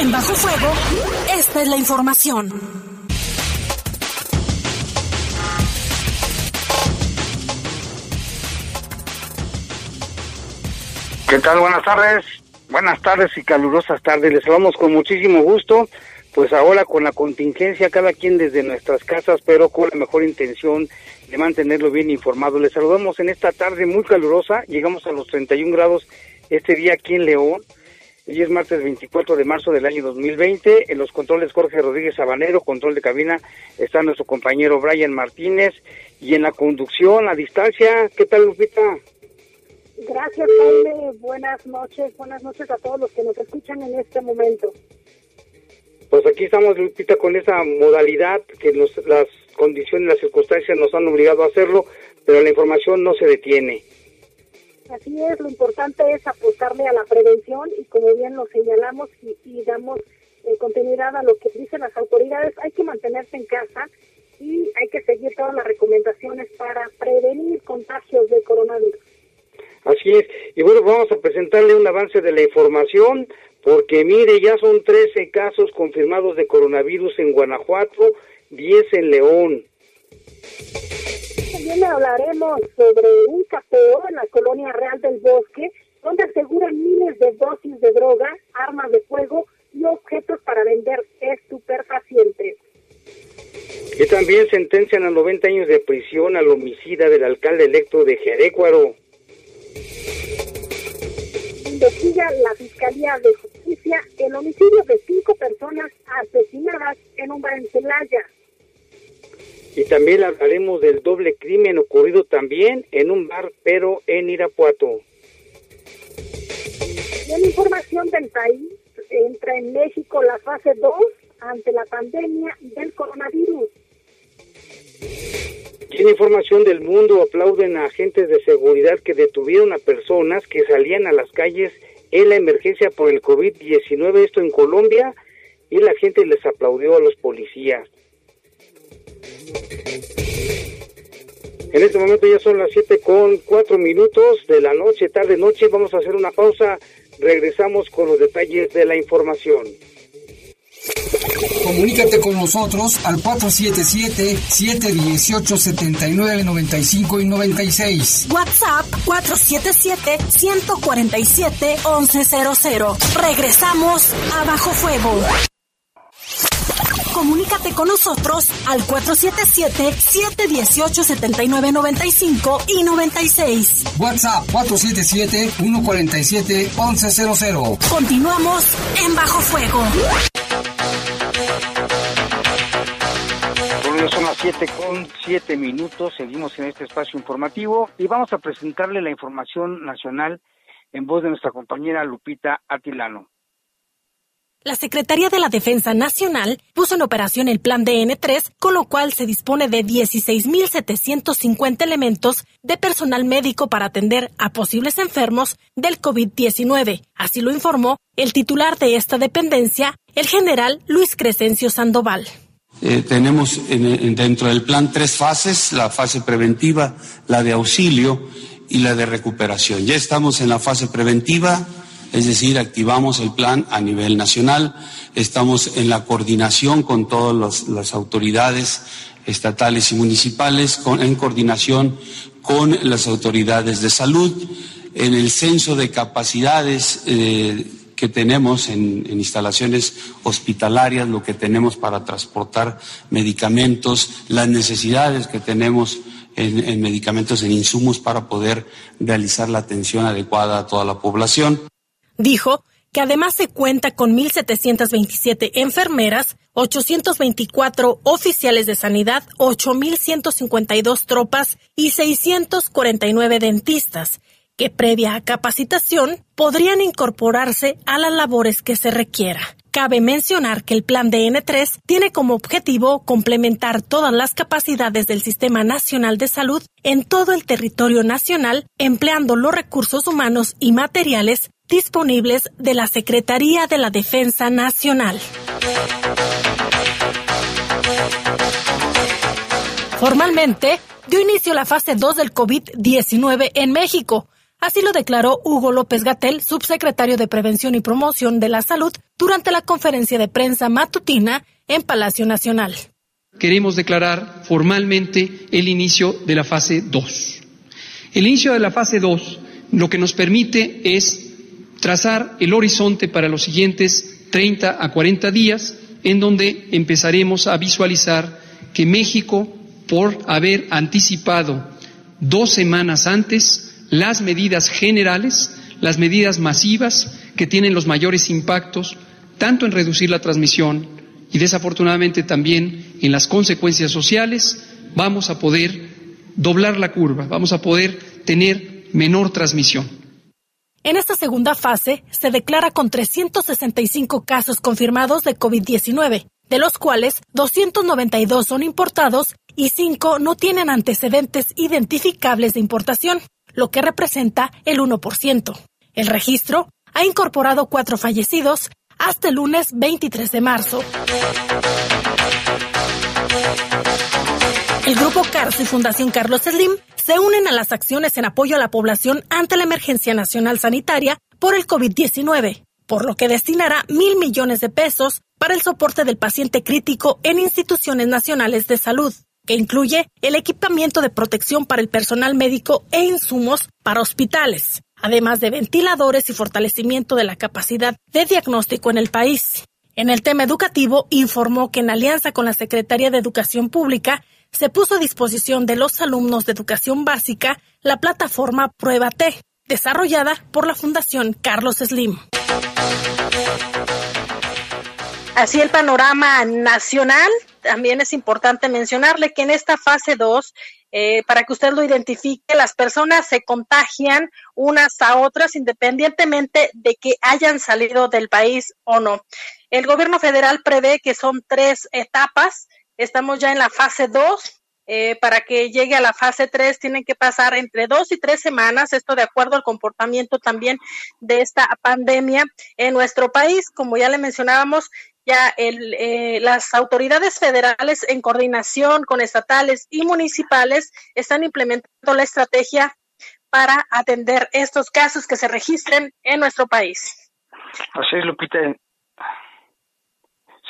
En Bajo Fuego, esta es la información. ¿Qué tal? Buenas tardes. Buenas tardes y calurosas tardes. Les saludamos con muchísimo gusto. Pues ahora con la contingencia, cada quien desde nuestras casas, pero con la mejor intención de mantenerlo bien informado. Les saludamos en esta tarde muy calurosa. Llegamos a los 31 grados este día aquí en León. Hoy es martes 24 de marzo del año 2020. En los controles Jorge Rodríguez Sabanero, control de cabina, está nuestro compañero Brian Martínez. Y en la conducción, a distancia, ¿qué tal, Lupita? Gracias, Jaime. Buenas noches. Buenas noches a todos los que nos escuchan en este momento. Pues aquí estamos, Lupita, con esa modalidad que las condiciones, las circunstancias nos han obligado a hacerlo, pero la información no se detiene. Así es, lo importante es apostarle a la prevención y como bien lo señalamos y, damos eh, continuidad a lo que dicen las autoridades, hay que mantenerse en casa y hay que seguir todas las recomendaciones para prevenir contagios de coronavirus. Así es, y bueno, vamos a presentarle un avance de la información, porque mire, ya son 13 casos confirmados de coronavirus en Guanajuato, 10 en León. También hablaremos sobre un capeo en la colonia Real del Bosque, donde aseguran miles de dosis de droga, armas de fuego y objetos para vender estupefacientes. Y también sentencian a 90 años de prisión al homicida del alcalde electo de Jerecuaro. Investiga la Fiscalía de Justicia el homicidio de cinco personas asesinadas en un bar en Celaya. Y también hablaremos del doble crimen ocurrido también en un bar, pero en Irapuato. Y en información del país, entra en México la fase 2 ante la pandemia del coronavirus. Tiene información del mundo, aplauden a agentes de seguridad que detuvieron a personas que salían a las calles en la emergencia por el COVID-19, esto en Colombia, y la gente les aplaudió a los policías. En este momento ya son las 7 con 4 minutos de la noche, tarde noche. Vamos a hacer una pausa. Regresamos con los detalles de la información. Comunícate con nosotros al 477-718-7995 y 96. WhatsApp 477-147-1100. Regresamos a Bajo Fuego. Comunícate con nosotros al 477-718-7995 y 96. WhatsApp 477-147-1100. Continuamos en Bajo Fuego. son las 7 con 7 minutos, seguimos en este espacio informativo y vamos a presentarle la información nacional en voz de nuestra compañera Lupita Atilano. La Secretaría de la Defensa Nacional puso en operación el Plan DN3, con lo cual se dispone de 16.750 elementos de personal médico para atender a posibles enfermos del COVID-19. Así lo informó el titular de esta dependencia, el general Luis Crescencio Sandoval. Eh, tenemos dentro del plan tres fases, la fase preventiva, la de auxilio y la de recuperación. Ya estamos en la fase preventiva, es decir, activamos el plan a nivel nacional, estamos en la coordinación con todas las autoridades estatales y municipales, en coordinación con las autoridades de salud, en el censo de capacidades. Eh, que tenemos en, instalaciones hospitalarias, lo que tenemos para transportar medicamentos, las necesidades que tenemos en, en medicamentos, en insumos para poder realizar la atención adecuada a toda la población. Dijo que además se cuenta con 1.727 enfermeras, 824 oficiales de sanidad, 8.152 tropas y 649 dentistas, que previa a capacitación podrían incorporarse a las labores que se requiera. Cabe mencionar que el plan de N3 tiene como objetivo complementar todas las capacidades del Sistema Nacional de Salud en todo el territorio nacional, empleando los recursos humanos y materiales disponibles de la Secretaría de la Defensa Nacional. Formalmente, dio inicio la fase 2 del COVID-19 en México, Así lo declaró Hugo López Gatel, subsecretario de Prevención y Promoción de la Salud, durante la conferencia de prensa matutina en Palacio Nacional. Queremos declarar formalmente el inicio de la fase 2. El inicio de la fase 2 lo que nos permite es trazar el horizonte para los siguientes 30 a 40 días, en donde empezaremos a visualizar que México, por haber anticipado dos semanas antes, las medidas generales, las medidas masivas que tienen los mayores impactos, tanto en reducir la transmisión y desafortunadamente también en las consecuencias sociales, vamos a poder doblar la curva, vamos a poder tener menor transmisión. En esta segunda fase se declara con 365 casos confirmados de COVID-19, de los cuales 292 son importados y 5 no tienen antecedentes identificables de importación lo que representa el 1%. El registro ha incorporado cuatro fallecidos hasta el lunes 23 de marzo. El Grupo CARS y Fundación Carlos Slim se unen a las acciones en apoyo a la población ante la emergencia nacional sanitaria por el COVID-19, por lo que destinará mil millones de pesos para el soporte del paciente crítico en instituciones nacionales de salud que incluye el equipamiento de protección para el personal médico e insumos para hospitales, además de ventiladores y fortalecimiento de la capacidad de diagnóstico en el país. En el tema educativo, informó que en alianza con la Secretaría de Educación Pública se puso a disposición de los alumnos de educación básica la plataforma Prueba T, desarrollada por la Fundación Carlos Slim. Así el panorama nacional también es importante mencionarle que en esta fase 2, eh, para que usted lo identifique, las personas se contagian unas a otras independientemente de que hayan salido del país o no. El gobierno federal prevé que son tres etapas. Estamos ya en la fase 2. Eh, para que llegue a la fase 3 tienen que pasar entre dos y tres semanas, esto de acuerdo al comportamiento también de esta pandemia en nuestro país. Como ya le mencionábamos, ya el, eh, las autoridades federales en coordinación con estatales y municipales están implementando la estrategia para atender estos casos que se registren en nuestro país. Así es, Lupita.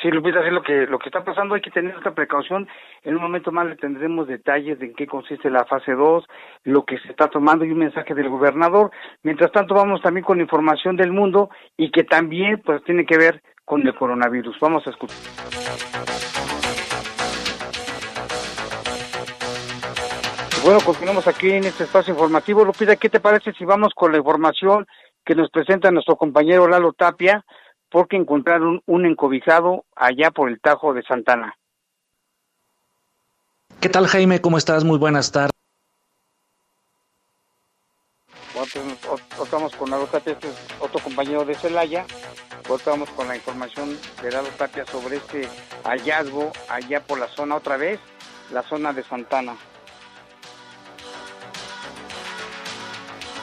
Sí, Lupita, así lo que lo que está pasando, hay que tener esta precaución. En un momento más le tendremos detalles de en qué consiste la fase 2, lo que se está tomando y un mensaje del gobernador. Mientras tanto, vamos también con información del mundo y que también pues tiene que ver con el coronavirus. Vamos a escuchar. Bueno, continuamos aquí en este espacio informativo. Lupita, ¿qué te parece si vamos con la información que nos presenta nuestro compañero Lalo Tapia? Porque encontraron un encobijado allá por el Tajo de Santana. ¿Qué tal, Jaime? ¿Cómo estás? Muy buenas tardes. Bueno, pues, estamos con Lalo Tapia, este es otro compañero de Celaya Voltamos con la información de Lalo Tapia sobre este hallazgo allá por la zona otra vez, la zona de Santana.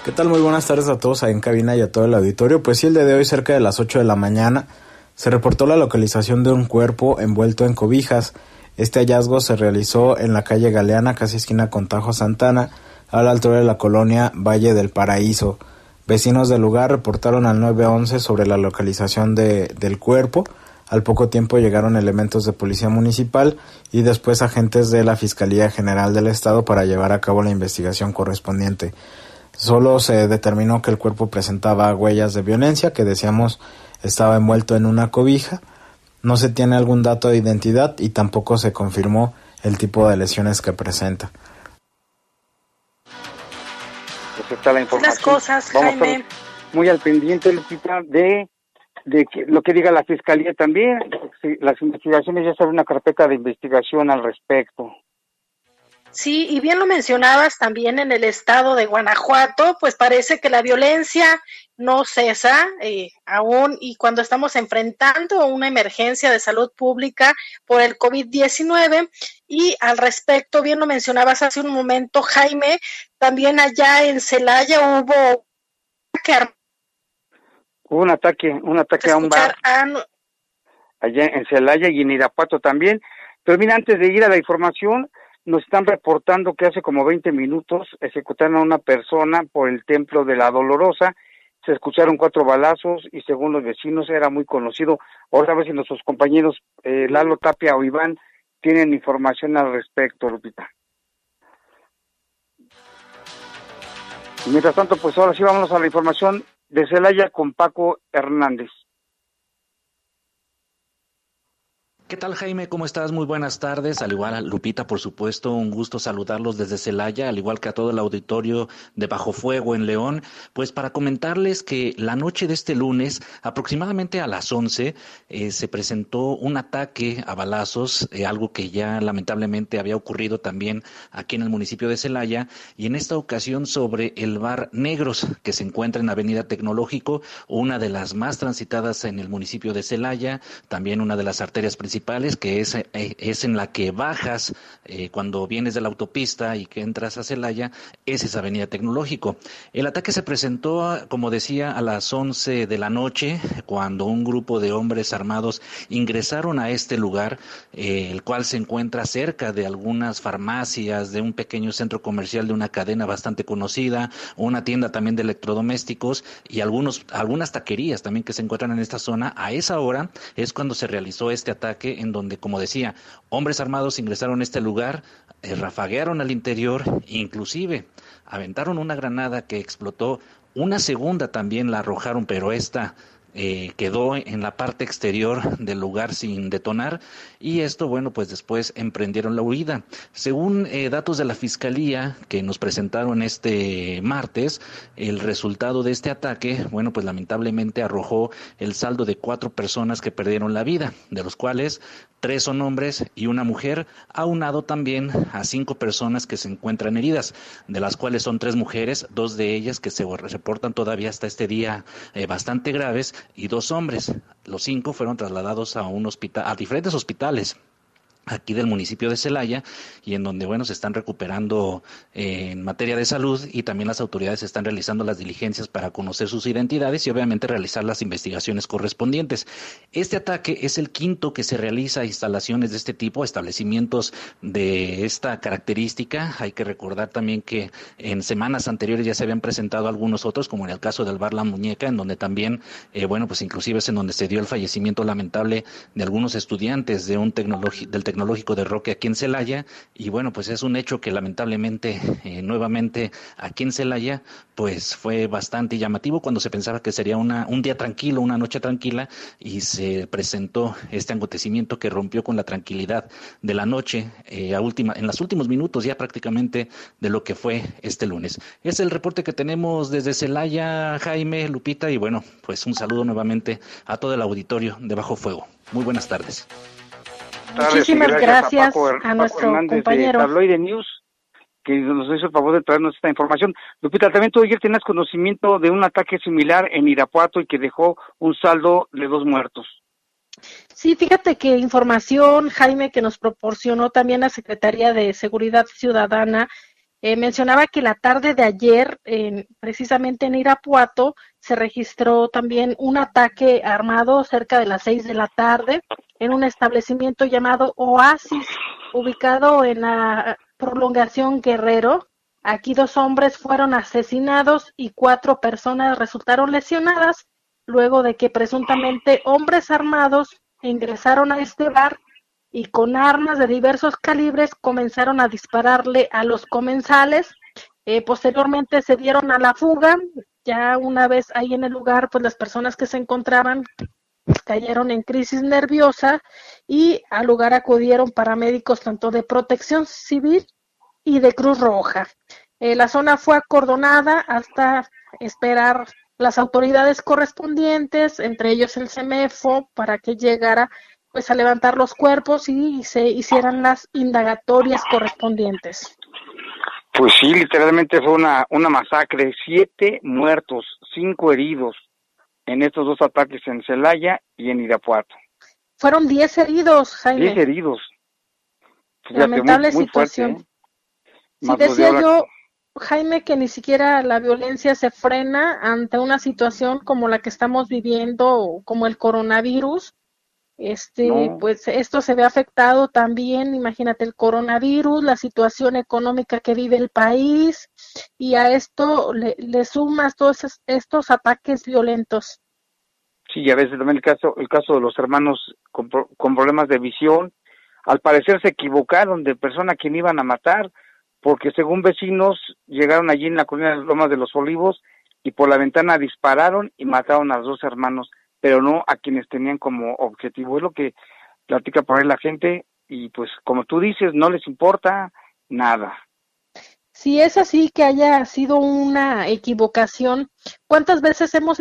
¿Qué tal? Muy buenas tardes a todos ahí en cabina y a todo el auditorio. Pues sí, el día de hoy, cerca de las 8 de la mañana, se reportó la localización de un cuerpo envuelto en cobijas. Este hallazgo se realizó en la calle Galeana, casi esquina con Tajo Santana, a la altura de la colonia Valle del Paraíso. Vecinos del lugar reportaron al 911 sobre la localización de, del cuerpo. Al poco tiempo llegaron elementos de policía municipal y después agentes de la Fiscalía General del Estado para llevar a cabo la investigación correspondiente. Solo se determinó que el cuerpo presentaba huellas de violencia, que decíamos estaba envuelto en una cobija. No se tiene algún dato de identidad y tampoco se confirmó el tipo de lesiones que presenta. Pues está la información. Las cosas, Vamos a Jaime. estar muy al pendiente, Lupita, de, de que, lo que diga la Fiscalía también. Las investigaciones ya se una carpeta de investigación al respecto. Sí, y bien lo mencionabas también en el estado de Guanajuato, pues parece que la violencia no cesa eh, aún y cuando estamos enfrentando una emergencia de salud pública por el COVID-19 y al respecto, bien lo mencionabas hace un momento, Jaime, también allá en Celaya hubo un ataque, un ataque a un bar allá en Celaya y en Irapuato también. Pero mira, antes de ir a la información, nos están reportando que hace como 20 minutos ejecutaron a una persona por el templo de la Dolorosa. Se escucharon cuatro balazos y según los vecinos era muy conocido. Ahora a ver si nuestros compañeros eh, Lalo Tapia o Iván tienen información al respecto, Lupita. Y mientras tanto, pues ahora sí vámonos a la información de Celaya con Paco Hernández. ¿Qué tal Jaime? ¿Cómo estás? Muy buenas tardes. Al igual a Lupita, por supuesto, un gusto saludarlos desde Celaya, al igual que a todo el auditorio de Bajo Fuego en León. Pues para comentarles que la noche de este lunes, aproximadamente a las 11, eh, se presentó un ataque a balazos, eh, algo que ya lamentablemente había ocurrido también aquí en el municipio de Celaya, y en esta ocasión sobre el bar Negros, que se encuentra en Avenida Tecnológico, una de las más transitadas en el municipio de Celaya, también una de las arterias principales que es, eh, es en la que bajas eh, cuando vienes de la autopista y que entras a Celaya, es esa avenida tecnológico. El ataque se presentó, como decía, a las 11 de la noche, cuando un grupo de hombres armados ingresaron a este lugar, eh, el cual se encuentra cerca de algunas farmacias, de un pequeño centro comercial de una cadena bastante conocida, una tienda también de electrodomésticos y algunos, algunas taquerías también que se encuentran en esta zona. A esa hora es cuando se realizó este ataque en donde, como decía, hombres armados ingresaron a este lugar, eh, rafaguearon al interior, inclusive aventaron una granada que explotó, una segunda también la arrojaron, pero esta eh, quedó en la parte exterior del lugar sin detonar y esto, bueno, pues después emprendieron la huida. Según eh, datos de la Fiscalía que nos presentaron este martes, el resultado de este ataque, bueno, pues lamentablemente arrojó el saldo de cuatro personas que perdieron la vida, de los cuales tres son hombres y una mujer, aunado también a cinco personas que se encuentran heridas, de las cuales son tres mujeres, dos de ellas que se reportan todavía hasta este día eh, bastante graves y dos hombres. Los cinco fueron trasladados a un hospital, a diferentes hospitales aquí del municipio de Celaya y en donde bueno se están recuperando eh, en materia de salud y también las autoridades están realizando las diligencias para conocer sus identidades y obviamente realizar las investigaciones correspondientes. Este ataque es el quinto que se realiza a instalaciones de este tipo, establecimientos de esta característica. Hay que recordar también que en semanas anteriores ya se habían presentado algunos otros, como en el caso del Bar La Muñeca, en donde también, eh, bueno, pues inclusive es en donde se dio el fallecimiento lamentable de algunos estudiantes de un tecnológico del Tecnológico de Roque aquí en Celaya y bueno, pues es un hecho que lamentablemente eh, nuevamente aquí en Celaya pues fue bastante llamativo cuando se pensaba que sería una, un día tranquilo, una noche tranquila y se presentó este acontecimiento que rompió con la tranquilidad de la noche eh, a última, en los últimos minutos ya prácticamente de lo que fue este lunes. Es el reporte que tenemos desde Celaya, Jaime, Lupita y bueno, pues un saludo nuevamente a todo el auditorio de Bajo Fuego. Muy buenas tardes. Muchísimas gracias, a, Paco, a nuestro Hernández compañero. de Tabloide News que nos hizo el favor de traernos esta información. Lupita, también tú ayer tenías conocimiento de un ataque similar en Irapuato y que dejó un saldo de dos muertos. Sí, fíjate que información, Jaime, que nos proporcionó también la Secretaría de Seguridad Ciudadana, eh, mencionaba que la tarde de ayer, en- precisamente en Irapuato, se registró también un ataque armado cerca de las seis de la tarde en un establecimiento llamado Oasis, ubicado en la prolongación Guerrero. Aquí dos hombres fueron asesinados y cuatro personas resultaron lesionadas luego de que presuntamente hombres armados ingresaron a este bar y con armas de diversos calibres comenzaron a dispararle a los comensales Eh, posteriormente se dieron a la fuga, ya una vez ahí en el lugar, pues las personas que se encontraban cayeron en crisis nerviosa y al lugar acudieron paramédicos tanto de protección civil y de Cruz Roja. Eh, la zona fue acordonada hasta esperar las autoridades correspondientes, entre ellos el CEMEFO, para que llegara pues a levantar los cuerpos y se hicieran las indagatorias correspondientes. Pues sí, literalmente fue una, una masacre, siete muertos, cinco heridos en estos dos ataques en Celaya y en Irapuato. Fueron diez heridos, Jaime. Diez heridos. Lamentable situación. ¿eh? Sí, decía yo, Jaime, que ni siquiera la violencia se frena ante una situación como la que estamos viviendo, como el coronavirus. Este, pues esto se ve afectado también, imagínate el coronavirus, la situación económica que vive el país y a esto le, sumas todos estos ataques violentos. Sí, y a veces también el caso, el caso de los hermanos con, con problemas de visión, al parecer se equivocaron de persona a quien iban a matar, porque según vecinos llegaron allí en la colina de Lomas de los Olivos y por la ventana dispararon y mataron a los dos hermanos, pero no a quienes tenían como objetivo. Es lo que platica por ahí la gente y pues como tú dices, no les importa nada. Si es así que haya sido una equivocación, ¿cuántas veces hemos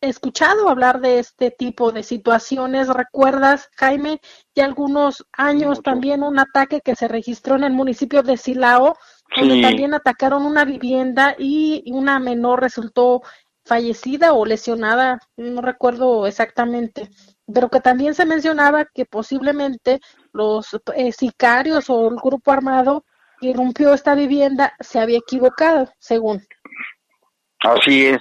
escuchado hablar de este tipo de situaciones? ¿Recuerdas, Jaime, ya algunos años también un ataque que se registró en el municipio de Silao, donde también atacaron una vivienda y una menor resultó fallecida o lesionada, no recuerdo exactamente, pero que también se mencionaba que posiblemente los eh, sicarios o el grupo armado irrumpió esta vivienda se había equivocado, según. Así es.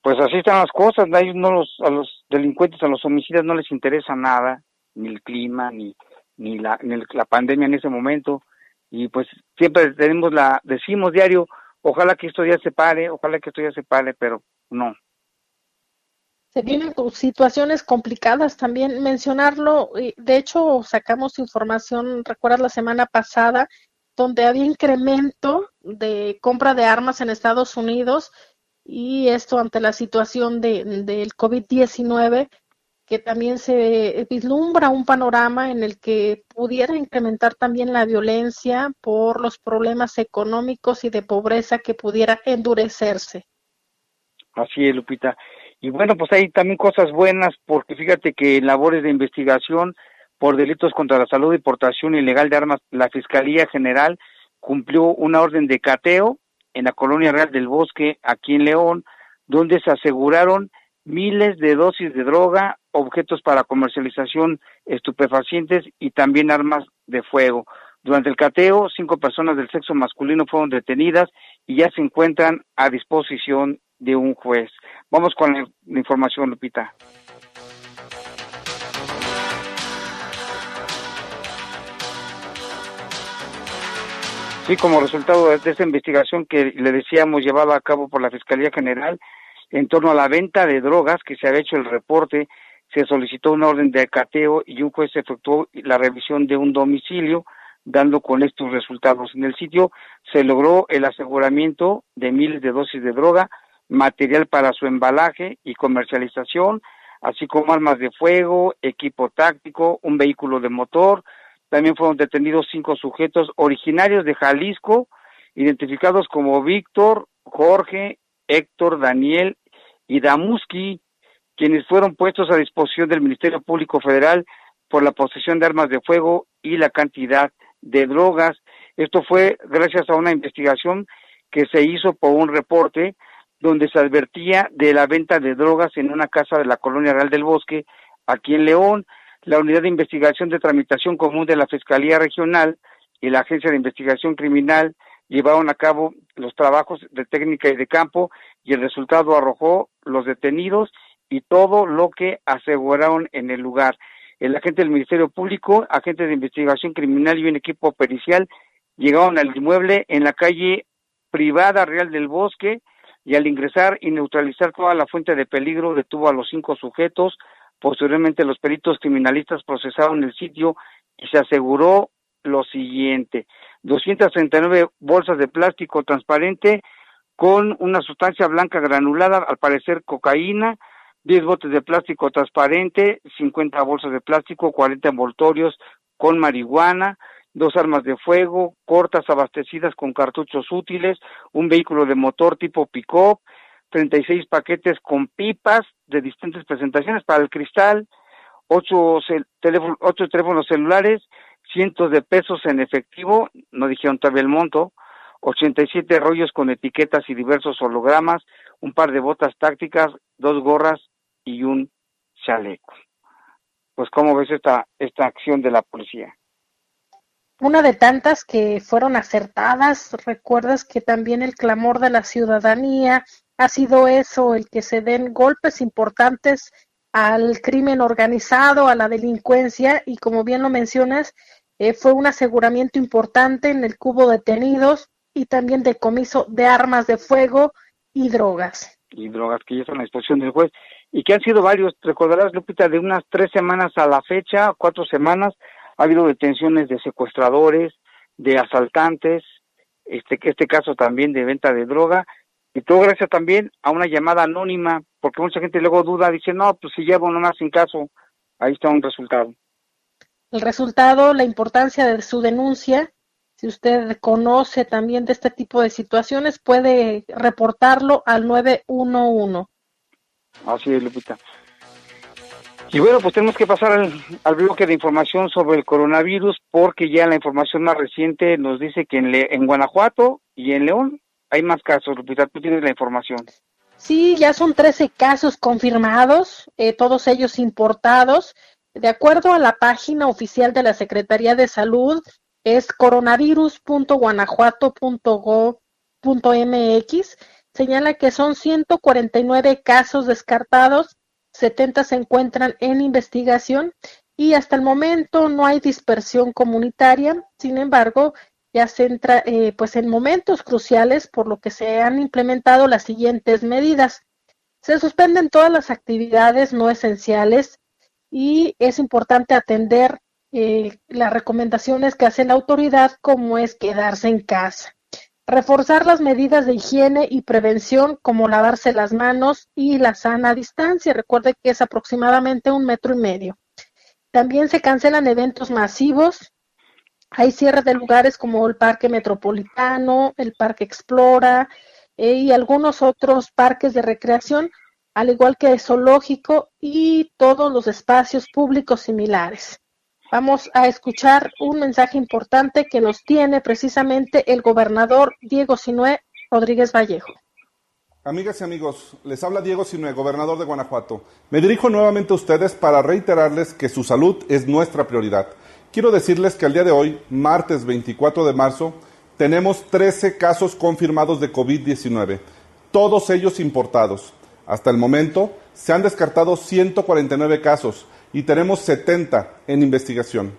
Pues así están las cosas, a no los, a los delincuentes, a los homicidas no les interesa nada, ni el clima, ni, ni, la, ni la pandemia en ese momento, y pues siempre tenemos la, decimos diario, ojalá que esto ya se pare, ojalá que esto ya se pare, pero no. Se vienen situaciones complicadas también mencionarlo, de hecho sacamos información, recuerdas la semana pasada, donde había incremento de compra de armas en Estados Unidos y esto ante la situación de, del COVID-19, que también se vislumbra un panorama en el que pudiera incrementar también la violencia por los problemas económicos y de pobreza que pudiera endurecerse. Así es, Lupita. Y bueno, pues hay también cosas buenas porque fíjate que en labores de investigación por delitos contra la salud y portación ilegal de armas, la Fiscalía General cumplió una orden de cateo en la Colonia Real del Bosque, aquí en León, donde se aseguraron miles de dosis de droga, objetos para comercialización estupefacientes y también armas de fuego. Durante el cateo, cinco personas del sexo masculino fueron detenidas y ya se encuentran a disposición de un juez. Vamos con la información, Lupita. Sí, como resultado de esta investigación que le decíamos llevada a cabo por la Fiscalía General en torno a la venta de drogas, que se había hecho el reporte, se solicitó una orden de cateo y un juez efectuó la revisión de un domicilio, dando con estos resultados. En el sitio se logró el aseguramiento de miles de dosis de droga, material para su embalaje y comercialización, así como armas de fuego, equipo táctico, un vehículo de motor, también fueron detenidos cinco sujetos originarios de Jalisco, identificados como Víctor, Jorge, Héctor, Daniel y Damuski, quienes fueron puestos a disposición del Ministerio Público Federal por la posesión de armas de fuego y la cantidad de drogas. Esto fue gracias a una investigación que se hizo por un reporte donde se advertía de la venta de drogas en una casa de la Colonia Real del Bosque, aquí en León la Unidad de Investigación de Tramitación Común de la Fiscalía Regional y la Agencia de Investigación Criminal llevaron a cabo los trabajos de técnica y de campo y el resultado arrojó los detenidos y todo lo que aseguraron en el lugar. El agente del Ministerio Público, agente de investigación criminal y un equipo pericial llegaron al inmueble en la calle privada Real del Bosque y al ingresar y neutralizar toda la fuente de peligro detuvo a los cinco sujetos, Posteriormente, los peritos criminalistas procesaron el sitio y se aseguró lo siguiente: 239 bolsas de plástico transparente con una sustancia blanca granulada, al parecer cocaína, 10 botes de plástico transparente, 50 bolsas de plástico, 40 envoltorios con marihuana, dos armas de fuego, cortas abastecidas con cartuchos útiles, un vehículo de motor tipo pick-up, 36 paquetes con pipas de distintas presentaciones para el cristal, ocho, ocho teléfonos celulares, cientos de pesos en efectivo, no dijeron todavía el monto, 87 rollos con etiquetas y diversos hologramas, un par de botas tácticas, dos gorras y un chaleco. Pues, ¿cómo ves esta, esta acción de la policía? Una de tantas que fueron acertadas. Recuerdas que también el clamor de la ciudadanía ha sido eso, el que se den golpes importantes al crimen organizado, a la delincuencia, y como bien lo mencionas, eh, fue un aseguramiento importante en el cubo detenidos y también decomiso de armas de fuego y drogas. Y drogas que ya están a disposición del juez y que han sido varios, recordarás Lupita, de unas tres semanas a la fecha, cuatro semanas, ha habido detenciones de secuestradores, de asaltantes, este, este caso también de venta de droga, y todo gracias también a una llamada anónima, porque mucha gente luego duda, dice, no, pues si llevo nomás sin caso, ahí está un resultado. El resultado, la importancia de su denuncia, si usted conoce también de este tipo de situaciones, puede reportarlo al 911. Así es, Lupita. Y bueno, pues tenemos que pasar al, bloque de información sobre el coronavirus porque ya la información más reciente nos dice que en, en Guanajuato y en León hay más casos. Lupita, tú tienes la información. Sí, ya son 13 casos confirmados, eh, todos ellos importados. De acuerdo a la página oficial de la Secretaría de Salud, es coronavirus.guanajuato.gov.mx señala que son 149 casos descartados, 70 se encuentran en investigación y hasta el momento no hay dispersión comunitaria. Sin embargo, ya se entra eh, pues en momentos cruciales por lo que se han implementado las siguientes medidas. Se suspenden todas las actividades no esenciales y es importante atender eh, las recomendaciones que hace la autoridad como es quedarse en casa. Reforzar las medidas de higiene y prevención como lavarse las manos y la sana distancia. Recuerde que es aproximadamente un metro y medio. También se cancelan eventos masivos. Hay cierre de lugares como el Parque Metropolitano, el Parque Explora eh, y algunos otros parques de recreación, al igual que el zoológico y todos los espacios públicos similares. Vamos a escuchar un mensaje importante que nos tiene precisamente el gobernador Diego Sinué Rodríguez Vallejo. Amigas y amigos, les habla Diego Sinué, gobernador de Guanajuato. Me dirijo nuevamente a ustedes para reiterarles que su salud es nuestra prioridad. Quiero decirles que al día de hoy, martes 24 de marzo, tenemos 13 casos confirmados de COVID-19, todos ellos importados. Hasta el momento se han descartado 149 casos, y tenemos 70 en investigación.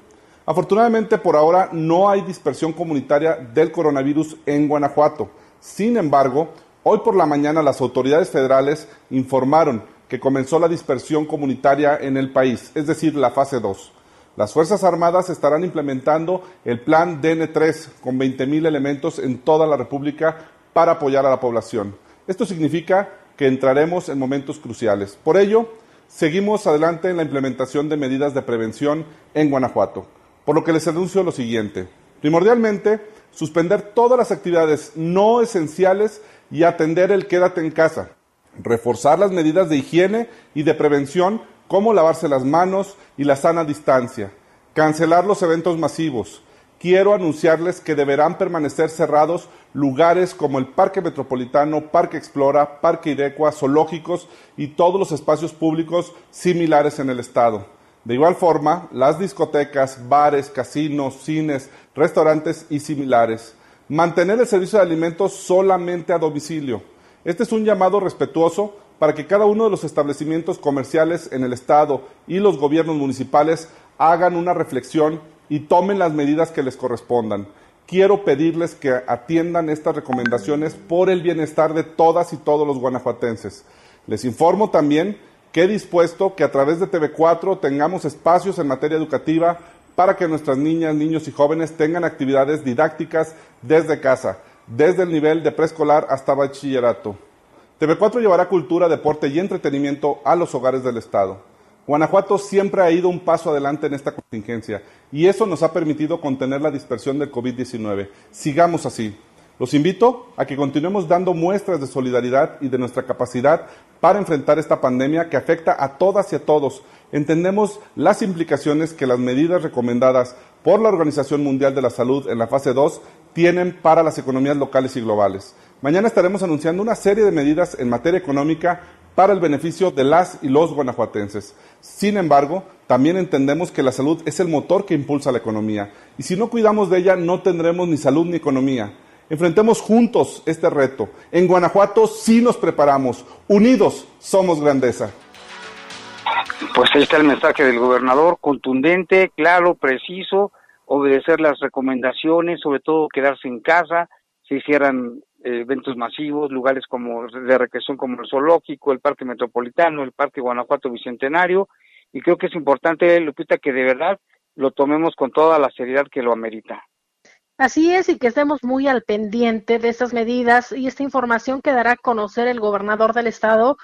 Afortunadamente por ahora no hay dispersión comunitaria del coronavirus en Guanajuato. Sin embargo, hoy por la mañana las autoridades federales informaron que comenzó la dispersión comunitaria en el país, es decir, la fase 2. Las Fuerzas Armadas estarán implementando el plan DN3 con 20.000 elementos en toda la República para apoyar a la población. Esto significa que entraremos en momentos cruciales. Por ello, seguimos adelante en la implementación de medidas de prevención en Guanajuato, por lo que les anuncio lo siguiente. Primordialmente, suspender todas las actividades no esenciales y atender el quédate en casa. Reforzar las medidas de higiene y de prevención como lavarse las manos y la sana distancia. Cancelar los eventos masivos quiero anunciarles que deberán permanecer cerrados lugares como el Parque Metropolitano, Parque Explora, Parque Irecua, zoológicos y todos los espacios públicos similares en el estado. De igual forma, las discotecas, bares, casinos, cines, restaurantes y similares. Mantener el servicio de alimentos solamente a domicilio. Este es un llamado respetuoso para que cada uno de los establecimientos comerciales en el Estado y los gobiernos municipales hagan una reflexión y tomen las medidas que les correspondan. Quiero pedirles que atiendan estas recomendaciones por el bienestar de todas y todos los guanajuatenses. Les informo también que he dispuesto que a través de TV4 tengamos espacios en materia educativa para que nuestras niñas, niños y jóvenes tengan actividades didácticas desde casa. desde el nivel de preescolar hasta bachillerato. TV4 llevará cultura, deporte y entretenimiento a los hogares del Estado. Guanajuato siempre ha ido un paso adelante en esta contingencia y eso nos ha permitido contener la dispersión del COVID-19. Sigamos así. Los invito a que continuemos dando muestras de solidaridad y de nuestra capacidad para enfrentar esta pandemia que afecta a todas y a todos. Entendemos las implicaciones que las medidas recomendadas por la Organización Mundial de la Salud en la fase 2 tienen para las economías locales y globales. Mañana estaremos anunciando una serie de medidas en materia económica para el beneficio de las y los guanajuatenses. Sin embargo, también entendemos que la salud es el motor que impulsa la economía y si no cuidamos de ella no tendremos ni salud ni economía. Enfrentemos juntos este reto. En Guanajuato sí nos preparamos. Unidos somos grandeza. Pues ahí está el mensaje del gobernador, contundente, claro, preciso, obedecer las recomendaciones, sobre todo quedarse en casa, se hicieran eh, eventos masivos, lugares como de recreación como el zoológico, el parque metropolitano, el parque Guanajuato Bicentenario, y creo que es importante, Lupita, que de verdad lo tomemos con toda la seriedad que lo amerita. Así es, y que estemos muy al pendiente de estas medidas y esta información que dará a conocer el gobernador del estado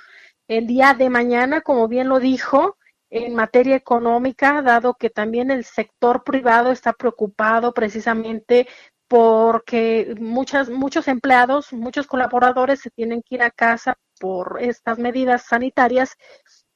el día de mañana, como bien lo dijo, en materia económica, dado que también el sector privado está preocupado precisamente porque muchas, muchos empleados, muchos colaboradores se tienen que ir a casa por estas medidas sanitarias.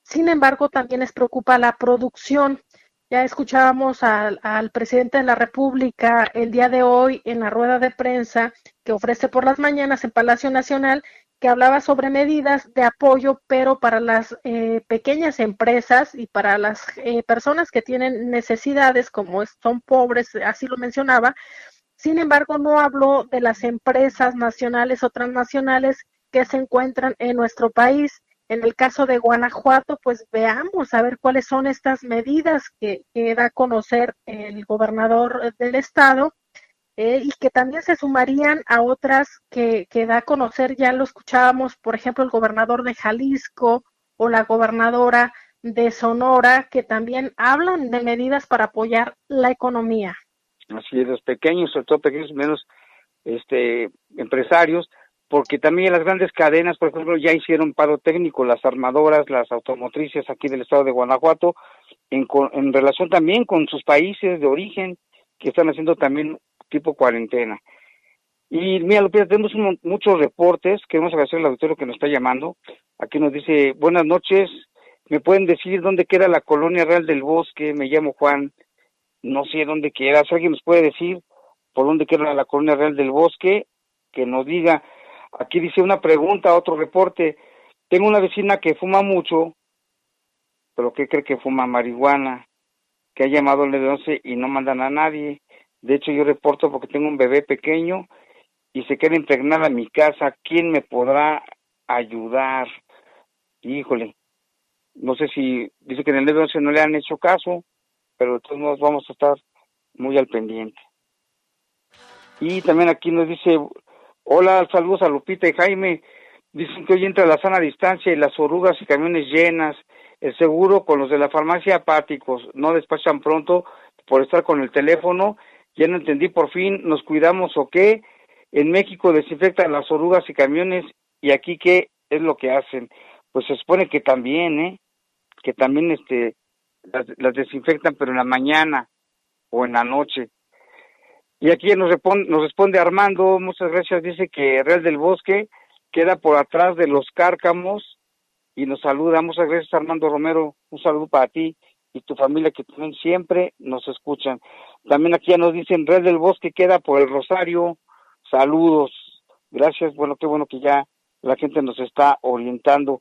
Sin embargo, también les preocupa la producción. Ya escuchábamos al, presidente de la República el día de hoy en la rueda de prensa que ofrece por las mañanas en Palacio Nacional, que hablaba sobre medidas de apoyo, pero para las eh, pequeñas empresas y para las eh, personas que tienen necesidades, como son pobres, así lo mencionaba. Sin embargo, no habló de las empresas nacionales o transnacionales que se encuentran en nuestro país. En el caso de Guanajuato, pues veamos a ver cuáles son estas medidas que, da a conocer el gobernador del estado eh, y que también se sumarían a otras que, que da a conocer, ya lo escuchábamos, por ejemplo, el gobernador de Jalisco o la gobernadora de Sonora, que también hablan de medidas para apoyar la economía. Así es, los pequeños, sobre todo pequeños menos este, empresarios, porque también las grandes cadenas, por ejemplo, ya hicieron paro técnico, las armadoras, las automotrices aquí del estado de Guanajuato, en, en relación también con sus países de origen, que están haciendo también tipo cuarentena. Y mira, Lupita, tenemos muchos reportes, queremos agradecer al auditorio que nos está llamando. Aquí nos dice, buenas noches, ¿me pueden decir dónde queda la colonia real del bosque? Me llamo Juan, no sé dónde queda, si alguien nos puede decir por dónde queda la colonia real del bosque, que nos diga, Aquí dice una pregunta, otro reporte. Tengo una vecina que fuma mucho, pero que cree que fuma marihuana, que ha llamado al 911 y no mandan a nadie. De hecho, yo reporto porque tengo un bebé pequeño y se quiere impregnar a mi casa. ¿Quién me podrá ayudar? Híjole, no sé si dice que en el 911 no le han hecho caso, pero de todos modos vamos a estar muy al pendiente. Y también aquí nos dice Hola, saludos a Lupita y Jaime. Dicen que hoy entra la sana distancia y las orugas y camiones llenas. El seguro con los de la farmacia apáticos. No despachan pronto por estar con el teléfono. Ya no entendí por fin, ¿nos cuidamos o qué? En México desinfectan las orugas y camiones y aquí qué es lo que hacen. Pues se supone que también, ¿eh? Que también este las, las desinfectan pero en la mañana o en la noche. Y aquí nos responde, nos responde Armando, muchas gracias, dice que Real del Bosque queda por atrás de los cárcamos y nos saluda. Muchas gracias Armando Romero, un saludo para ti y tu familia que también siempre nos escuchan. También aquí ya nos dicen Real del Bosque queda por el Rosario, saludos, gracias, bueno, qué bueno que ya la gente nos está orientando.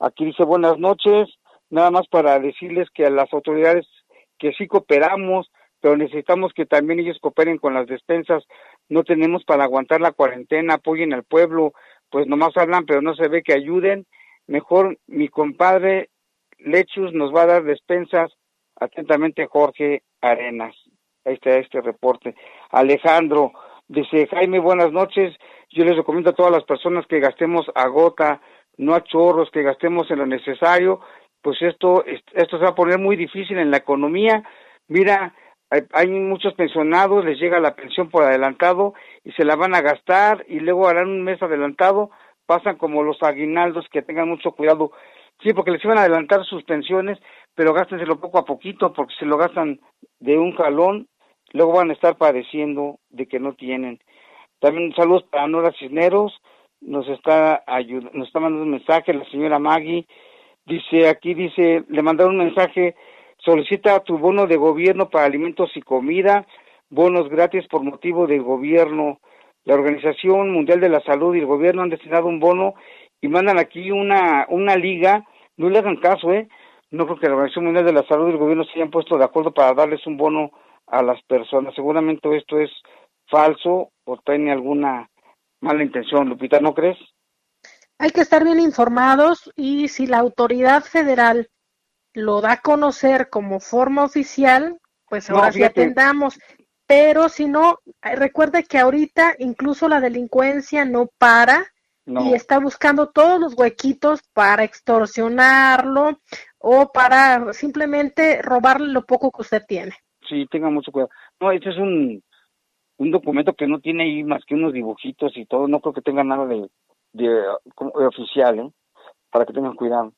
Aquí dice buenas noches, nada más para decirles que a las autoridades que sí cooperamos, pero necesitamos que también ellos cooperen con las despensas. No tenemos para aguantar la cuarentena, apoyen al pueblo, pues nomás hablan, pero no se ve que ayuden. Mejor mi compadre Lechus nos va a dar despensas. Atentamente Jorge Arenas. Ahí está este reporte. Alejandro dice, Jaime, buenas noches. Yo les recomiendo a todas las personas que gastemos a gota, no a chorros, que gastemos en lo necesario. Pues esto, esto se va a poner muy difícil en la economía. Mira, hay, muchos pensionados, les llega la pensión por adelantado y se la van a gastar y luego harán un mes adelantado, pasan como los aguinaldos que tengan mucho cuidado. Sí, porque les iban a adelantar sus pensiones, pero gástenselo poco a poquito porque se lo gastan de un jalón, luego van a estar padeciendo de que no tienen. También saludos para Nora Cisneros, nos está nos está mandando un mensaje la señora Maggie, dice aquí dice, le mandaron un mensaje solicita tu bono de gobierno para alimentos y comida, bonos gratis por motivo del gobierno. La Organización Mundial de la Salud y el gobierno han destinado un bono y mandan aquí una, una liga, no le hagan caso, ¿eh? No creo que la Organización Mundial de la Salud y el gobierno se hayan puesto de acuerdo para darles un bono a las personas. Seguramente esto es falso o tiene alguna mala intención, Lupita, ¿no crees? Hay que estar bien informados y si la autoridad federal lo da a conocer como forma oficial, pues ahora sí atendamos. Pero si no, eh, recuerde que ahorita incluso la delincuencia no para y está buscando todos los huequitos para extorsionarlo o para simplemente robarle lo poco que usted tiene. Sí, tenga mucho cuidado. No, este es un, un documento que no tiene ahí más que unos dibujitos y todo. No creo que tenga nada de, de, oficial, ¿eh? Para que tengan cuidado.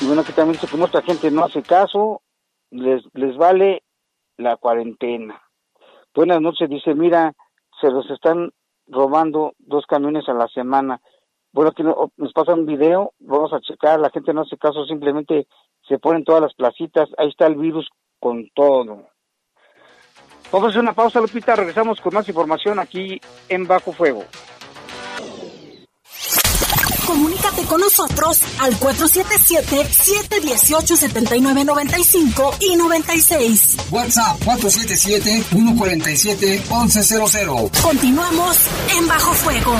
Y bueno, que también dice que mucha gente no hace caso, les, les vale la cuarentena. Buenas noches, dice, mira, se los están robando dos camiones a la semana. Bueno, aquí nos pasa un video, vamos a checar, la gente no hace caso, simplemente se ponen todas las placitas, ahí está el virus con todo. Vamos a hacer una pausa, Lupita, regresamos con más información aquí en Bajo Fuego. Comunícate con nosotros al 477-718-7995 y 96. WhatsApp 477-147-1100. Continuamos en Bajo Fuego.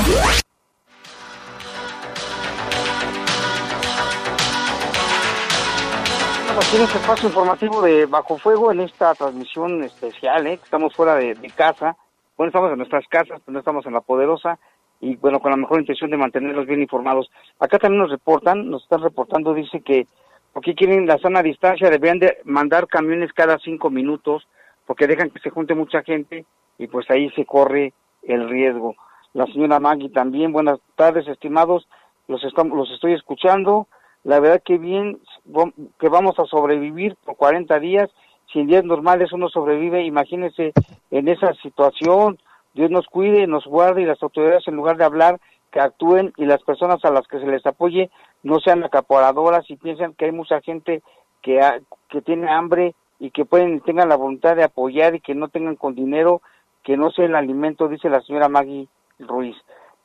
Aquí en este espacio informativo de Bajo Fuego, en esta transmisión especial, ¿eh? estamos fuera de, de casa. Bueno, estamos en nuestras casas, pero no estamos en la poderosa y bueno, con la mejor intención de mantenerlos bien informados. Acá también nos reportan, nos están reportando, dice que porque quieren la sana distancia, deberían de mandar camiones cada cinco minutos, porque dejan que se junte mucha gente y pues ahí se corre el riesgo. La señora Maggie también, buenas tardes, estimados, los, estamos, los estoy escuchando. La verdad que bien, que vamos a sobrevivir por 40 días. Si en días normales uno sobrevive, imagínense en esa situación, Dios nos cuide, nos guarde y las autoridades en lugar de hablar que actúen y las personas a las que se les apoye no sean acaporadoras y piensen que hay mucha gente que, que tiene hambre y que pueden tengan la voluntad de apoyar y que no tengan con dinero que no sea el alimento, dice la señora Maggie Ruiz.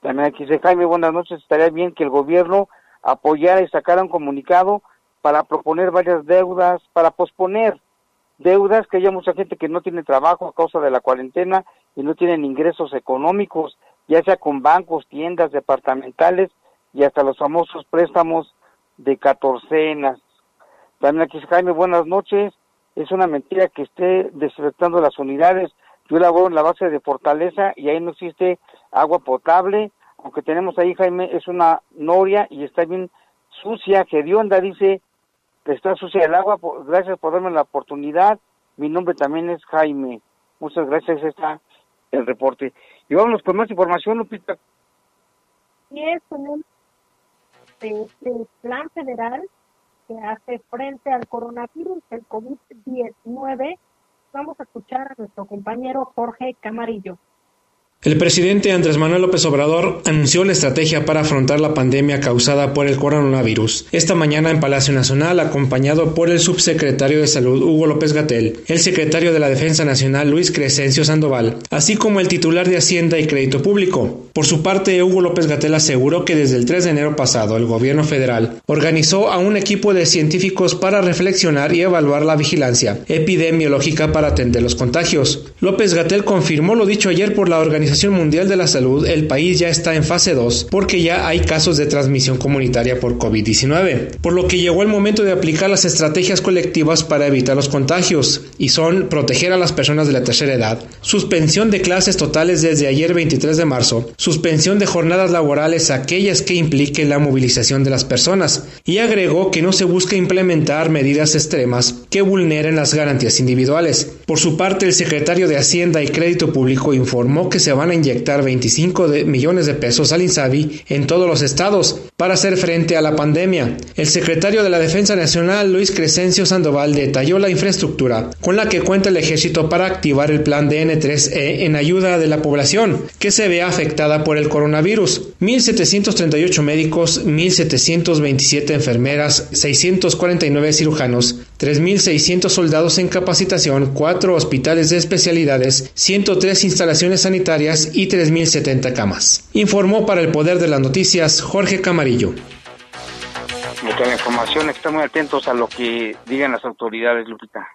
También aquí dice Jaime, buenas noches, estaría bien que el gobierno apoyara y sacara un comunicado para proponer varias deudas, para posponer deudas, que haya mucha gente que no tiene trabajo a causa de la cuarentena y no tienen ingresos económicos, ya sea con bancos, tiendas departamentales y hasta los famosos préstamos de catorcenas. También aquí Jaime, buenas noches. Es una mentira que esté desinfectando las unidades. Yo laboro en la base de Fortaleza y ahí no existe agua potable. Aunque tenemos ahí, Jaime, es una noria y está bien sucia, onda dice que está sucia el agua. Gracias por darme la oportunidad. Mi nombre también es Jaime. Muchas gracias. Está el reporte. Y vámonos con más información, Lupita. Y es un el plan federal que hace frente al coronavirus, el COVID-19. Vamos a escuchar a nuestro compañero Jorge Camarillo. El presidente Andrés Manuel López Obrador anunció la estrategia para afrontar la pandemia causada por el coronavirus. Esta mañana en Palacio Nacional, acompañado por el subsecretario de Salud Hugo López Gatel, el secretario de la Defensa Nacional Luis Crescencio Sandoval, así como el titular de Hacienda y Crédito Público. Por su parte, Hugo López Gatel aseguró que desde el 3 de enero pasado el gobierno federal organizó a un equipo de científicos para reflexionar y evaluar la vigilancia epidemiológica para atender los contagios. López Gatel confirmó lo dicho ayer por la organización Mundial de la Salud, el país ya está en fase 2 porque ya hay casos de transmisión comunitaria por COVID-19, por lo que llegó el momento de aplicar las estrategias colectivas para evitar los contagios. Y son proteger a las personas de la tercera edad, suspensión de clases totales desde ayer 23 de marzo, suspensión de jornadas laborales aquellas que impliquen la movilización de las personas, y agregó que no se busca implementar medidas extremas que vulneren las garantías individuales. Por su parte, el secretario de Hacienda y Crédito Público informó que se van a inyectar 25 millones de pesos al INSABI en todos los estados para hacer frente a la pandemia. El secretario de la Defensa Nacional, Luis Crescencio Sandoval, detalló la infraestructura con la que cuenta el ejército para activar el plan DN3E en ayuda de la población que se ve afectada por el coronavirus. 1.738 médicos, 1.727 enfermeras, 649 cirujanos, 3.600 soldados en capacitación, 4 hospitales de especialidades, 103 instalaciones sanitarias y 3.070 camas. Informó para el Poder de las Noticias Jorge Camarillo. Mucha información, estamos atentos a lo que digan las autoridades, Lupita.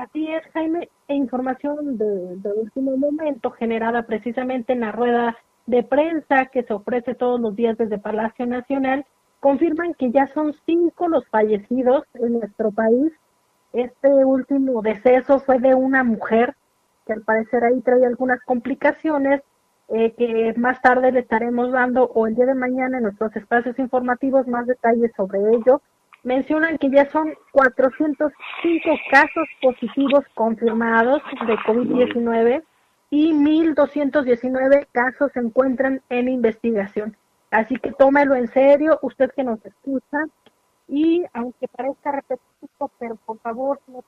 Así es, Jaime, e información de, último momento generada precisamente en la rueda de prensa que se ofrece todos los días desde Palacio Nacional, confirman que ya son cinco los fallecidos en nuestro país. Este último deceso fue de una mujer que al parecer ahí trae algunas complicaciones eh, que más tarde le estaremos dando o el día de mañana en nuestros espacios informativos más detalles sobre ello. Mencionan que ya son 405 casos positivos confirmados de COVID-19 y 1.219 casos se encuentran en investigación. Así que tómelo en serio, usted que nos escucha, y aunque parezca repetitivo, pero por favor, no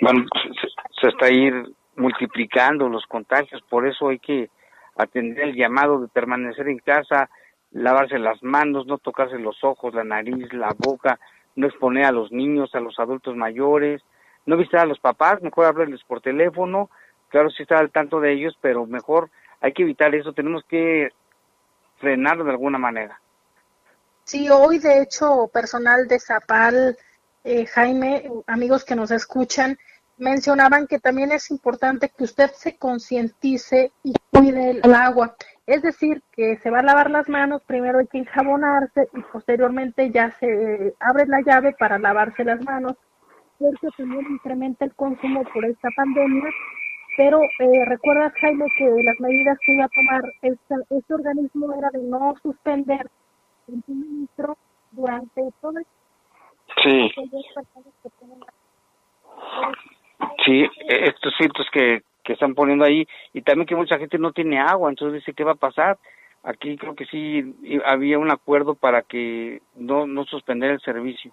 Bueno, se, se está ir multiplicando los contagios, por eso hay que atender el llamado de permanecer en casa, lavarse las manos, no tocarse los ojos, la nariz, la boca, no exponer a los niños, a los adultos mayores, no visitar a los papás, mejor hablarles por teléfono, claro, sí estar al tanto de ellos, pero mejor hay que evitar eso, tenemos que frenarlo de alguna manera. Sí, hoy de hecho personal de Zapal, eh, Jaime, amigos que nos escuchan, mencionaban que también es importante que usted se concientice y cuide el agua. Es decir, que se va a lavar las manos, primero hay que enjabonarse y posteriormente ya se abre la llave para lavarse las manos, porque también incrementa el consumo por esta pandemia. Pero eh, recuerda, Jaime, que las medidas que iba a tomar este, este organismo era de no suspender el suministro durante todo el Sí. Sí, e, estos filtros que, que están poniendo ahí y también que mucha gente no tiene agua, entonces dice, ¿qué va a pasar? Aquí creo que sí había un acuerdo para que no, no suspender el servicio.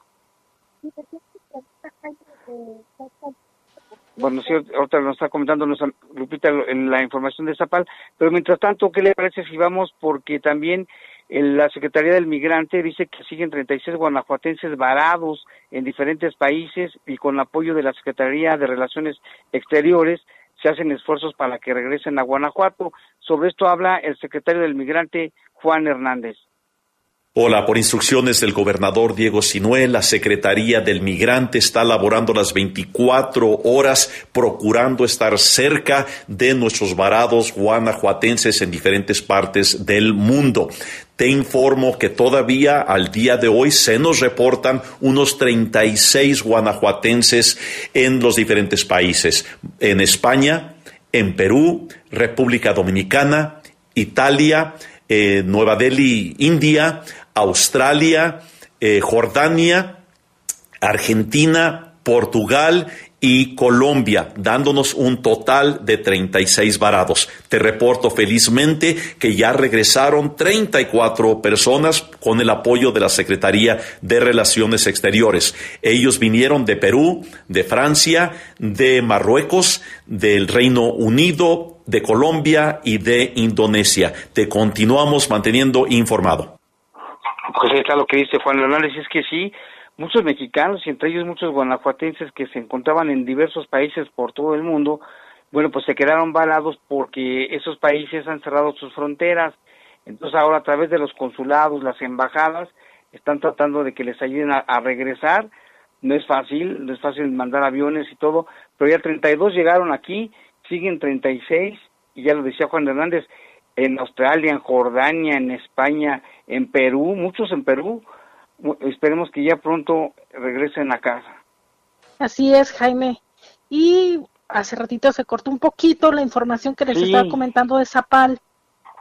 Bueno, sí, ahorita nos está comentando nuestra Lupita en la información de Zapal, pero mientras tanto, ¿qué le parece si vamos? Porque también la Secretaría del Migrante dice que siguen 36 guanajuatenses varados en diferentes países y con apoyo de la Secretaría de Relaciones Exteriores se hacen esfuerzos para que regresen a Guanajuato. Sobre esto habla el secretario del Migrante, Juan Hernández. Hola, por instrucciones del gobernador Diego Sinué, la Secretaría del Migrante está laborando las 24 horas procurando estar cerca de nuestros varados guanajuatenses en diferentes partes del mundo. Te informo que todavía al día de hoy se nos reportan unos 36 guanajuatenses en los diferentes países. En España, en Perú, República Dominicana, Italia, eh, Nueva Delhi, India, Australia, eh, Jordania, Argentina, Portugal y Colombia, dándonos un total de 36 varados. Te reporto felizmente que ya regresaron 34 personas con el apoyo de la Secretaría de Relaciones Exteriores. Ellos vinieron de Perú, de Francia, de Marruecos, del Reino Unido, de Colombia y de Indonesia. Te continuamos manteniendo informado. Pues está lo que dice Juan Hernández, es que sí, muchos mexicanos y entre ellos muchos guanajuatenses que se encontraban en diversos países por todo el mundo, bueno, pues se quedaron valados porque esos países han cerrado sus fronteras. Entonces ahora a través de los consulados, las embajadas, están tratando de que les ayuden a regresar. No es fácil, no es fácil mandar aviones y todo, pero ya 32 llegaron aquí, siguen 36 y ya lo decía Juan Hernández, en Australia, en Jordania, en España, en Perú, muchos en Perú. Esperemos que ya pronto regresen a casa. Así es, Jaime. Y hace ratito se cortó un poquito la información que les estaba comentando de Zapal.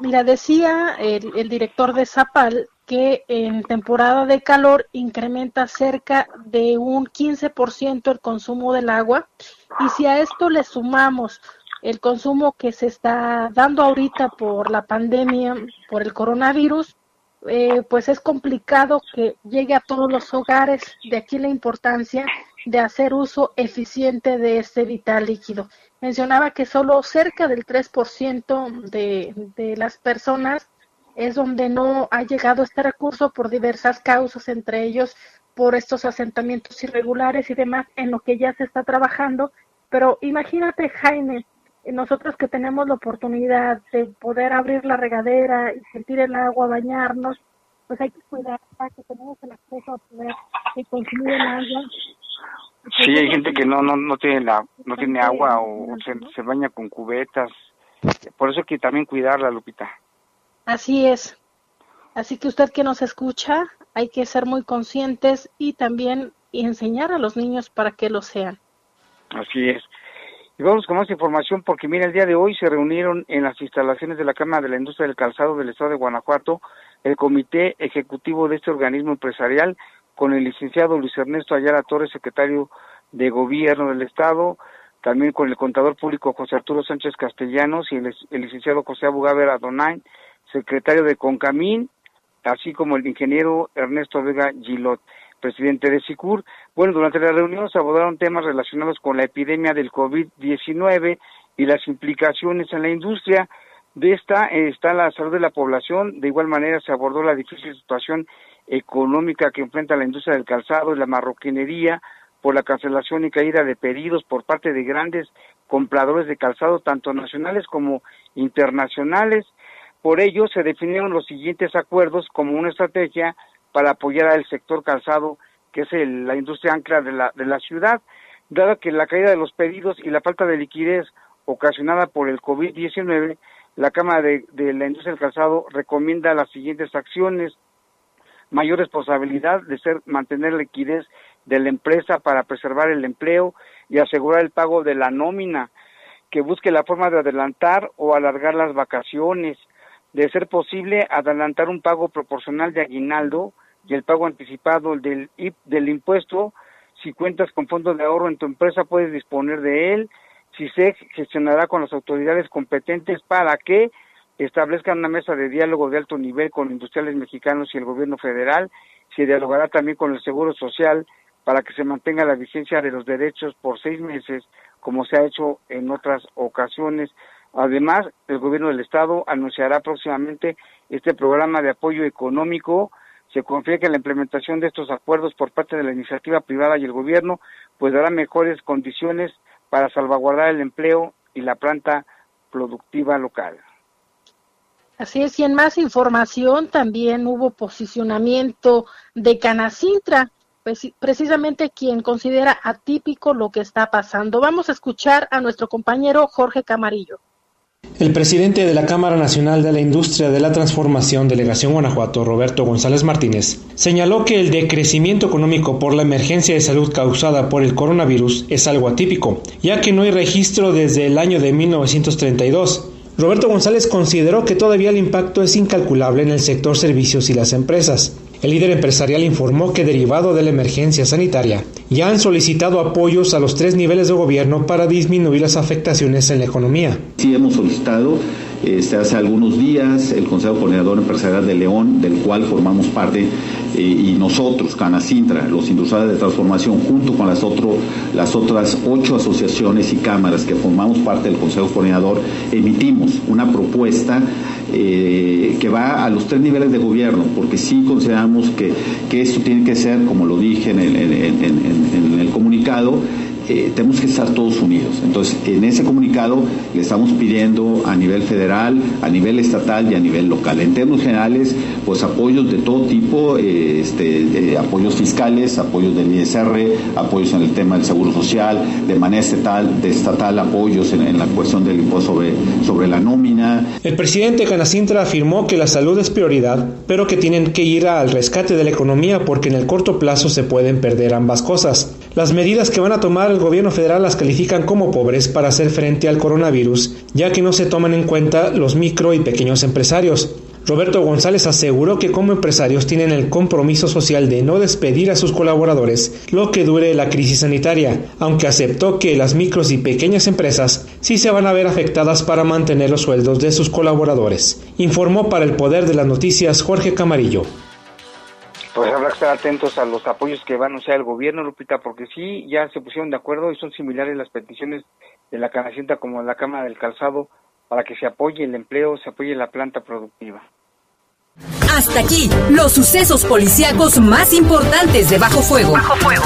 Mira, decía el, el, director de Zapal que en temporada de calor incrementa cerca de un 15% el consumo del agua y si a esto le sumamos el consumo que se está dando ahorita por la pandemia, por el coronavirus, eh, pues es complicado que llegue a todos los hogares. De aquí la importancia de hacer uso eficiente de este vital líquido. Mencionaba que solo cerca del 3% de, de las personas es donde no ha llegado este recurso por diversas causas, entre ellos por estos asentamientos irregulares y demás, en lo que ya se está trabajando. Pero imagínate, Jaime, nosotros que tenemos la oportunidad de poder abrir la regadera y sentir el agua, bañarnos, pues hay que cuidar que tenemos el acceso a poder consumir el agua. Sí, hay gente que no no no tiene la no tiene agua o se, se baña con cubetas. Por eso hay que también cuidarla, Lupita. Así es. Así que usted que nos escucha, hay que ser muy conscientes y también enseñar a los niños para que lo sean. Así es. Y vamos con más información porque mira, el día de hoy se reunieron en las instalaciones de la Cámara de la Industria del Calzado del Estado de Guanajuato el comité ejecutivo de este organismo empresarial con el licenciado Luis Ernesto Ayala Torres, secretario de Gobierno del Estado, también con el contador público José Arturo Sánchez Castellanos y el, licenciado José Abugaber Adonay, secretario de Concamín, así como el ingeniero Ernesto Vega Gilot presidente de SICUR. Bueno, durante la reunión se abordaron temas relacionados con la epidemia del COVID-19 y las implicaciones en la industria. De esta está la salud de la población. De igual manera se abordó la difícil situación económica que enfrenta la industria del calzado y la marroquinería por la cancelación y caída de pedidos por parte de grandes compradores de calzado, tanto nacionales como internacionales. Por ello, se definieron los siguientes acuerdos como una estrategia para apoyar al sector calzado, que es la industria ancla de la, de la ciudad, dado que la caída de los pedidos y la falta de liquidez ocasionada por el COVID-19, la Cámara de, la Industria del Calzado recomienda las siguientes acciones. Mayor responsabilidad de ser mantener la liquidez de la empresa para preservar el empleo y asegurar el pago de la nómina, que busque la forma de adelantar o alargar las vacaciones, de ser posible adelantar un pago proporcional de aguinaldo y el pago anticipado del, del impuesto. Si cuentas con fondos de ahorro en tu empresa, puedes disponer de él. Si se gestionará con las autoridades competentes para que establezcan una mesa de diálogo de alto nivel con industriales mexicanos y el gobierno federal. Se dialogará también con el Seguro Social para que se mantenga la vigencia de los derechos por seis meses, como se ha hecho en otras ocasiones. Además, el gobierno del Estado anunciará próximamente este programa de apoyo económico se confía que la implementación de estos acuerdos por parte de la iniciativa privada y el gobierno pues dará mejores condiciones para salvaguardar el empleo y la planta productiva local. Así es, y en más información también hubo posicionamiento de Canacintra, precisamente quien considera atípico lo que está pasando. Vamos a escuchar a nuestro compañero Jorge Camarillo. El presidente de la Cámara Nacional de la Industria de la Transformación, Delegación Guanajuato, Roberto González Martínez, señaló que el decrecimiento económico por la emergencia de salud causada por el coronavirus es algo atípico, ya que no hay registro desde el año de 1932. Roberto González consideró que todavía el impacto es incalculable en el sector servicios y las empresas. El líder empresarial informó que derivado de la emergencia sanitaria, ya han solicitado apoyos a los tres niveles de gobierno para disminuir las afectaciones en la economía. Sí, hemos solicitado este, hace algunos días el Consejo Coordinador Empresarial de León, del cual formamos parte, eh, y nosotros, Canacintra, los industriales de transformación, junto con las, las otras ocho asociaciones y cámaras que formamos parte del Consejo Coordinador, emitimos una propuesta eh, que va a los tres niveles de gobierno, porque sí consideramos que, que esto tiene que ser, como lo dije en el comunicado, eh, tenemos que estar todos unidos. Entonces, en ese comunicado le estamos pidiendo a nivel federal, a nivel estatal y a nivel local. En términos generales, pues apoyos de todo tipo, eh, este, apoyos fiscales, apoyos del ISR, apoyos en el tema del seguro social, de manera estatal, de estatal apoyos en, la cuestión del impuesto sobre, sobre la nómina. El presidente Canacintra afirmó que la salud es prioridad, pero que tienen que ir al rescate de la economía porque en el corto plazo se pueden perder ambas cosas. Las medidas que van a tomar el gobierno federal las califican como pobres para hacer frente al coronavirus, ya que no se toman en cuenta los micro y pequeños empresarios. Roberto González aseguró que como empresarios tienen el compromiso social de no despedir a sus colaboradores lo que dure la crisis sanitaria, aunque aceptó que las micros y pequeñas empresas sí se van a ver afectadas para mantener los sueldos de sus colaboradores. Informó para el Poder de las Noticias Jorge Camarillo. Pues habrá que estar atentos a los apoyos que van a anunciar el gobierno, Lupita, porque sí, ya se pusieron de acuerdo y son similares las peticiones de la Canacinta como la Cámara del Calzado para que se apoye el empleo, se apoye la planta productiva. Hasta aquí, los sucesos policíacos más importantes de Bajo Fuego. Bajo Fuego.